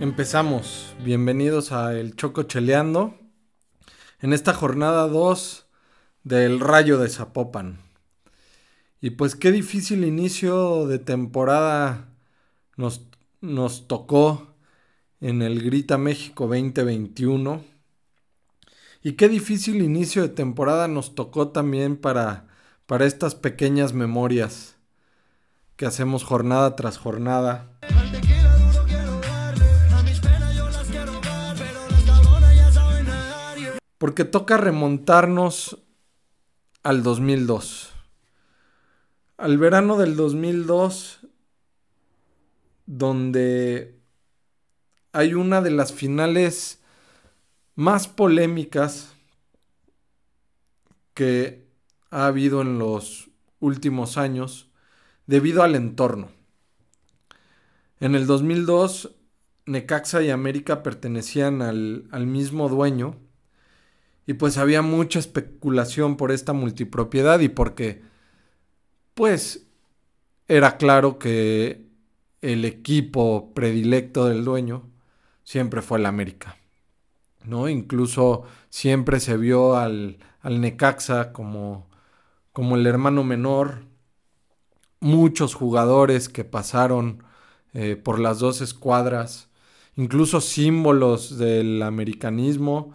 Empezamos. Bienvenidos a El Choco Cheleando. En esta jornada 2 del Rayo de Zapopan. Y pues qué difícil inicio de temporada nos, nos tocó en el Grita México 2021. Y qué difícil inicio de temporada nos tocó también para, para estas pequeñas memorias que hacemos jornada tras jornada. Porque toca remontarnos al 2002. Al verano del 2002, donde hay una de las finales más polémicas que ha habido en los últimos años debido al entorno. En el 2002, Necaxa y América pertenecían al, al mismo dueño y pues había mucha especulación por esta multipropiedad y porque, pues, era claro que el equipo predilecto del dueño siempre fue el América. ¿no? Incluso siempre se vio al, al Necaxa como, como el hermano menor. Muchos jugadores que pasaron eh, por las dos escuadras, incluso símbolos del americanismo,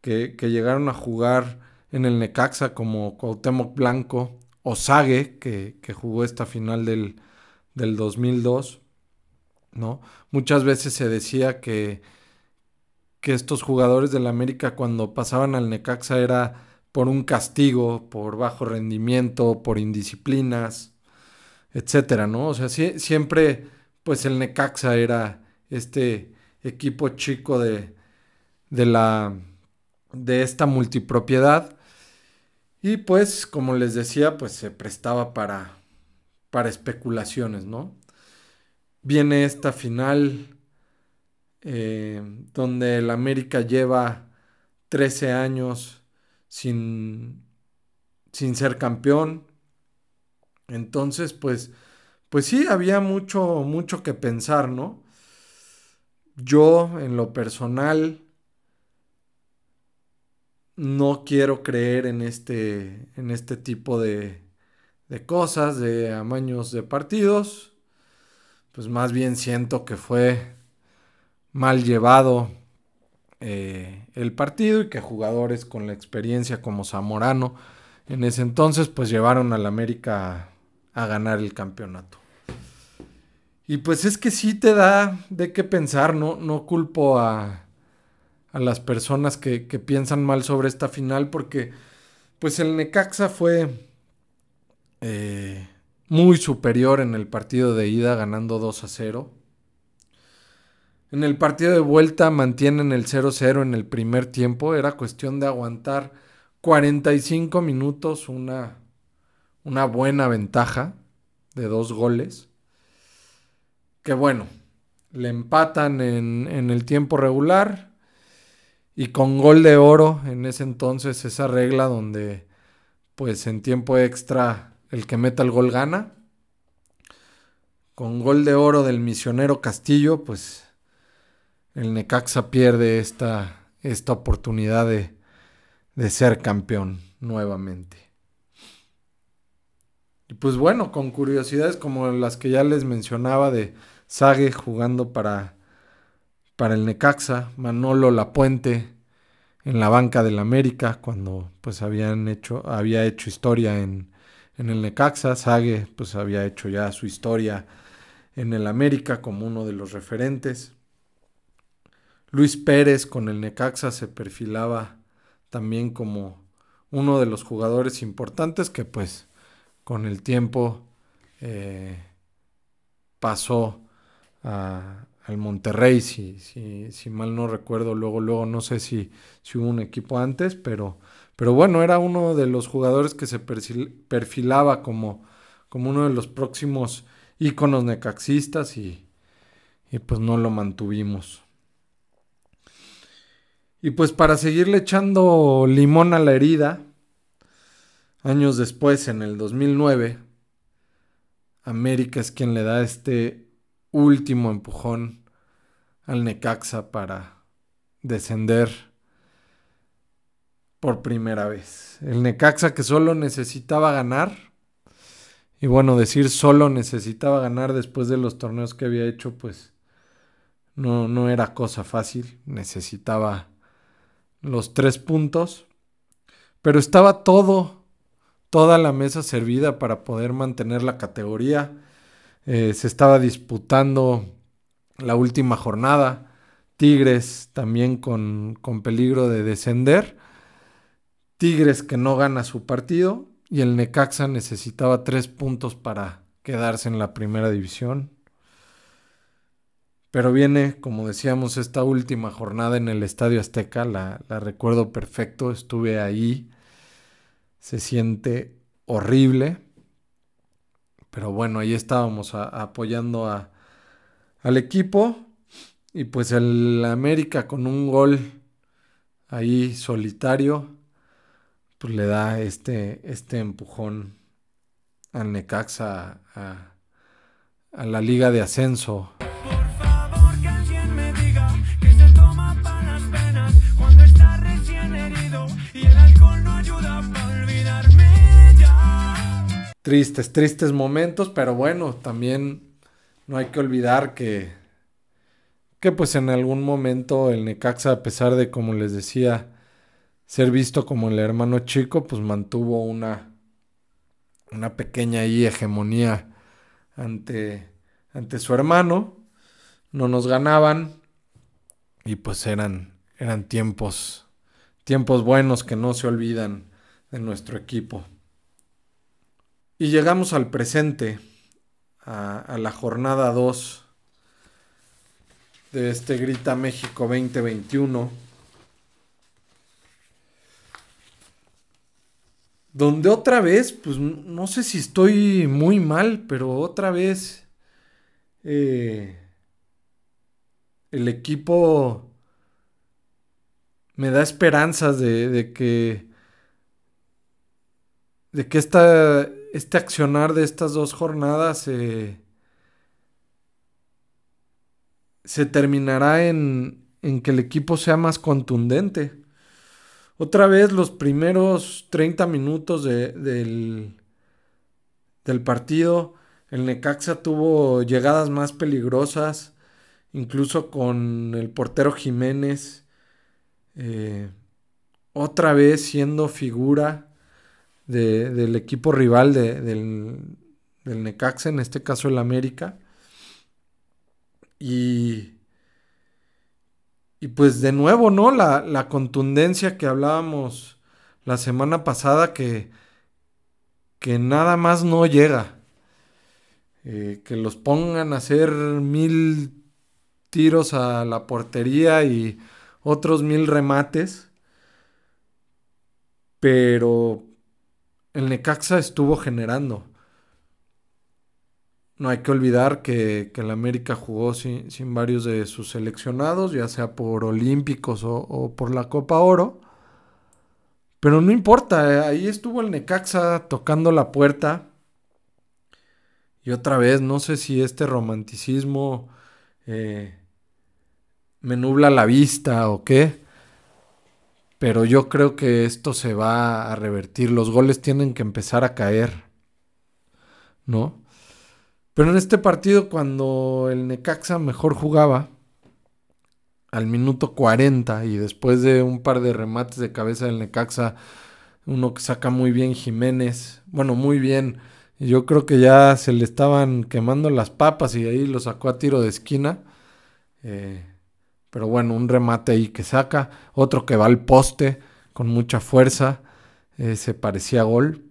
que, llegaron a jugar en el Necaxa como Cuauhtémoc Blanco o Sague, que, jugó esta final del, del 2002, ¿no? Muchas veces se decía que, que estos jugadores del América cuando pasaban al Necaxa era por un castigo, por bajo rendimiento, por indisciplinas, etcétera, ¿no? O sea, siempre, pues el Necaxa era este equipo chico de, de la de esta multipropiedad. Y pues, como les decía, pues se prestaba para, para especulaciones, ¿no? Viene esta final eh, donde el América lleva 13 años sin, sin ser campeón. Entonces, pues, pues sí, había mucho, mucho que pensar, ¿no? Yo, en lo personal, no quiero creer en este, en este tipo de, de cosas, de amaños de partidos. Pues más bien siento que fue mal llevado eh, el partido y que jugadores con la experiencia como Zamorano en ese entonces pues llevaron al América a, a ganar el campeonato. Y pues es que sí te da de qué pensar, no, no culpo a, a las personas que, piensan mal sobre esta final porque pues el Necaxa fue eh, muy superior en el partido de ida ganando 2 a 0. En el partido de vuelta mantienen el 0-0 en el primer tiempo. Era cuestión de aguantar 45 minutos, una, una buena ventaja de dos goles. Que bueno, le empatan en, en el tiempo regular y con gol de oro en ese entonces, esa regla donde pues en tiempo extra el que meta el gol gana. Con gol de oro del misionero Castillo, pues el Necaxa pierde esta, esta oportunidad de, de ser campeón nuevamente. Y pues bueno, con curiosidades como las que ya les mencionaba de Sage jugando para para el Necaxa, Manolo Lapuente en la banca del América cuando pues habían hecho, había hecho historia en, en el Necaxa, Sague pues había hecho ya su historia en el América como uno de los referentes. Luis Pérez con el Necaxa se perfilaba también como uno de los jugadores importantes que pues con el tiempo eh, pasó a, al Monterrey, si, si, si, mal no recuerdo, luego, luego no sé si, si hubo un equipo antes, pero, pero bueno, era uno de los jugadores que se perfilaba como, como uno de los próximos íconos necaxistas y, y pues no lo mantuvimos. Y pues para seguirle echando limón a la herida, años después, en el 2009, América es quien le da este último empujón al Necaxa para descender por primera vez. El Necaxa que solo necesitaba ganar. Y bueno, decir solo necesitaba ganar después de los torneos que había hecho, pues no, no era cosa fácil. Necesitaba los tres puntos. Pero estaba todo, toda la mesa servida para poder mantener la categoría. Eh, se estaba disputando la última jornada. Tigres también con, con peligro de descender. Tigres que no gana su partido y el Necaxa necesitaba tres puntos para quedarse en la primera división. Pero viene, como decíamos, esta última jornada en el Estadio Azteca, la, recuerdo perfecto, estuve ahí, se siente horrible, pero bueno, ahí estábamos apoyando a, al equipo y pues el América con un gol ahí solitario pues le da este, este empujón al Necaxa a, a la liga de ascenso. Tristes, tristes momentos, pero bueno, también no hay que olvidar que, que pues en algún momento el Necaxa, a pesar de, como les decía, ser visto como el hermano chico, pues mantuvo una, una pequeña hegemonía ante, ante su hermano. No nos ganaban y pues eran, eran tiempos, tiempos buenos que no se olvidan de nuestro equipo. Y llegamos al presente, a, la jornada 2 de este Grita México 2021 Donde otra vez, pues no sé si estoy muy mal, pero otra vez eh, el equipo me da esperanzas de, que de que esta, este accionar de estas dos jornadas se terminará en, en que el equipo sea más contundente. Otra vez los primeros 30 minutos del, del partido, el Necaxa tuvo llegadas más peligrosas, incluso con el portero Jiménez, eh, otra vez siendo figura del equipo rival del, del Necaxa, en este caso el América. Y y pues de nuevo, ¿no? La, contundencia que hablábamos la semana pasada que, que nada más no llega. Eh, que los pongan a hacer mil tiros a la portería y otros mil remates. Pero el Necaxa estuvo generando no hay que olvidar que, el América jugó sin, varios de sus seleccionados, ya sea por Olímpicos o, por la Copa Oro. Pero no importa, eh, ahí estuvo el Necaxa tocando la puerta. Y otra vez, no sé si este romanticismo eh, me nubla la vista o qué. Pero yo creo que esto se va a revertir. Los goles tienen que empezar a caer. ¿No? Pero en este partido, cuando el Necaxa mejor jugaba, al minuto 40 y después de un par de remates de cabeza del Necaxa, uno que saca muy bien Jiménez, bueno, muy bien. Yo creo que ya se le estaban quemando las papas y ahí lo sacó a tiro de esquina. Eh, pero bueno, un remate ahí que saca, otro que va al poste con mucha fuerza, eh, se parecía gol.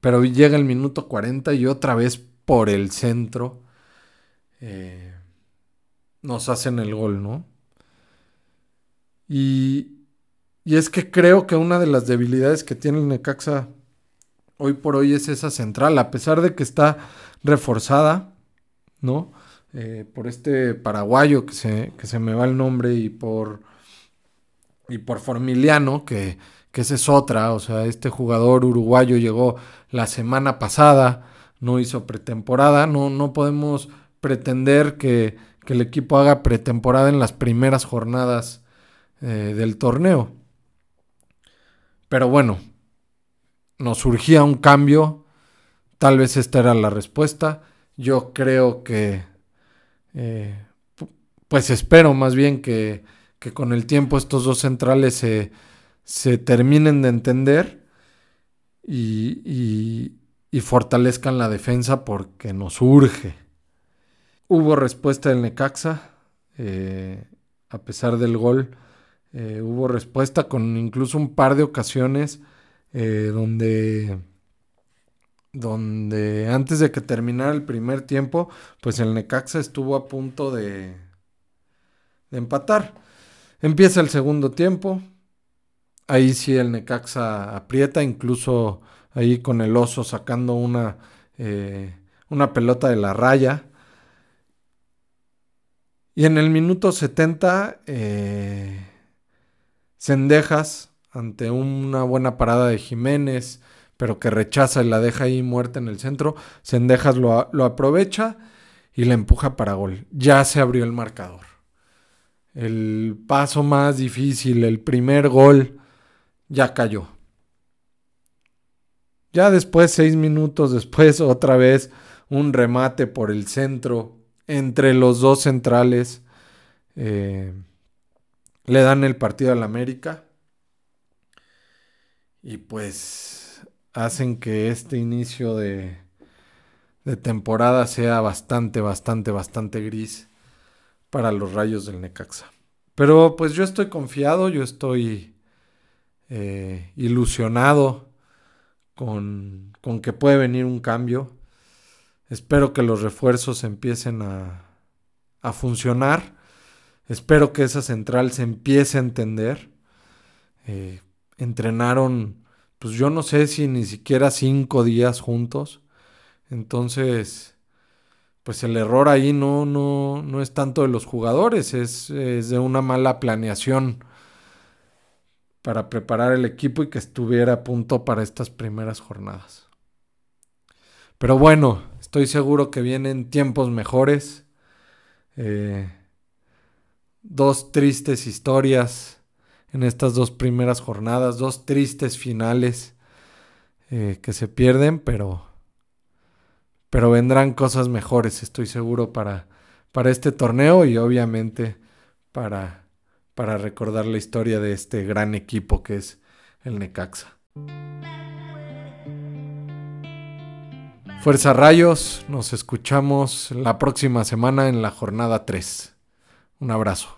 Pero llega el minuto 40 y otra vez por el centro, eh, nos hacen el gol, ¿no? Y, y es que creo que una de las debilidades que tiene el Necaxa hoy por hoy es esa central, a pesar de que está reforzada, ¿no? Eh, por este paraguayo que se, que se me va el nombre y por, y por Formiliano, que, que esa es otra, o sea, este jugador uruguayo llegó la semana pasada, no hizo pretemporada, no, no podemos pretender que, que el equipo haga pretemporada en las primeras jornadas eh, del torneo. Pero bueno, nos surgía un cambio, tal vez esta era la respuesta. Yo creo que, eh, pues espero más bien que, que, con el tiempo estos dos centrales se, se terminen de entender y, y, fortalezcan la defensa porque nos urge. Hubo respuesta del Necaxa, eh, a pesar del gol, eh, hubo respuesta con incluso un par de ocasiones donde, donde antes de que terminara el primer tiempo, pues el Necaxa estuvo a punto de, de empatar. Empieza el segundo tiempo, ahí sí el Necaxa aprieta, incluso ahí con el oso sacando una, eh, una pelota de la raya. Y en el minuto 70, eh, Cendejas, ante una buena parada de Jiménez, pero que rechaza y la deja ahí muerta en el centro, Cendejas lo, lo aprovecha y la empuja para gol. Ya se abrió el marcador. El paso más difícil, el primer gol, ya cayó. Ya después, seis minutos después, otra vez un remate por el centro entre los dos centrales. Eh, le dan el partido al América. Y pues hacen que este inicio de, de temporada sea bastante, bastante, bastante gris para los rayos del Necaxa. Pero pues yo estoy confiado, yo estoy eh, ilusionado con, con que puede venir un cambio. Espero que los refuerzos empiecen a, a funcionar. Espero que esa central se empiece a entender. Eh, entrenaron, pues yo no sé si ni siquiera cinco días juntos. Entonces, pues el error ahí no, no, no es tanto de los jugadores, es, es de una mala planeación para preparar el equipo y que estuviera a punto para estas primeras jornadas. Pero bueno, estoy seguro que vienen tiempos mejores. Eh, dos tristes historias en estas dos primeras jornadas, dos tristes finales eh, que se pierden, pero, pero vendrán cosas mejores, estoy seguro, para, para este torneo y obviamente para para recordar la historia de este gran equipo que es el Necaxa. Fuerza Rayos, nos escuchamos la próxima semana en la jornada 3. Un abrazo.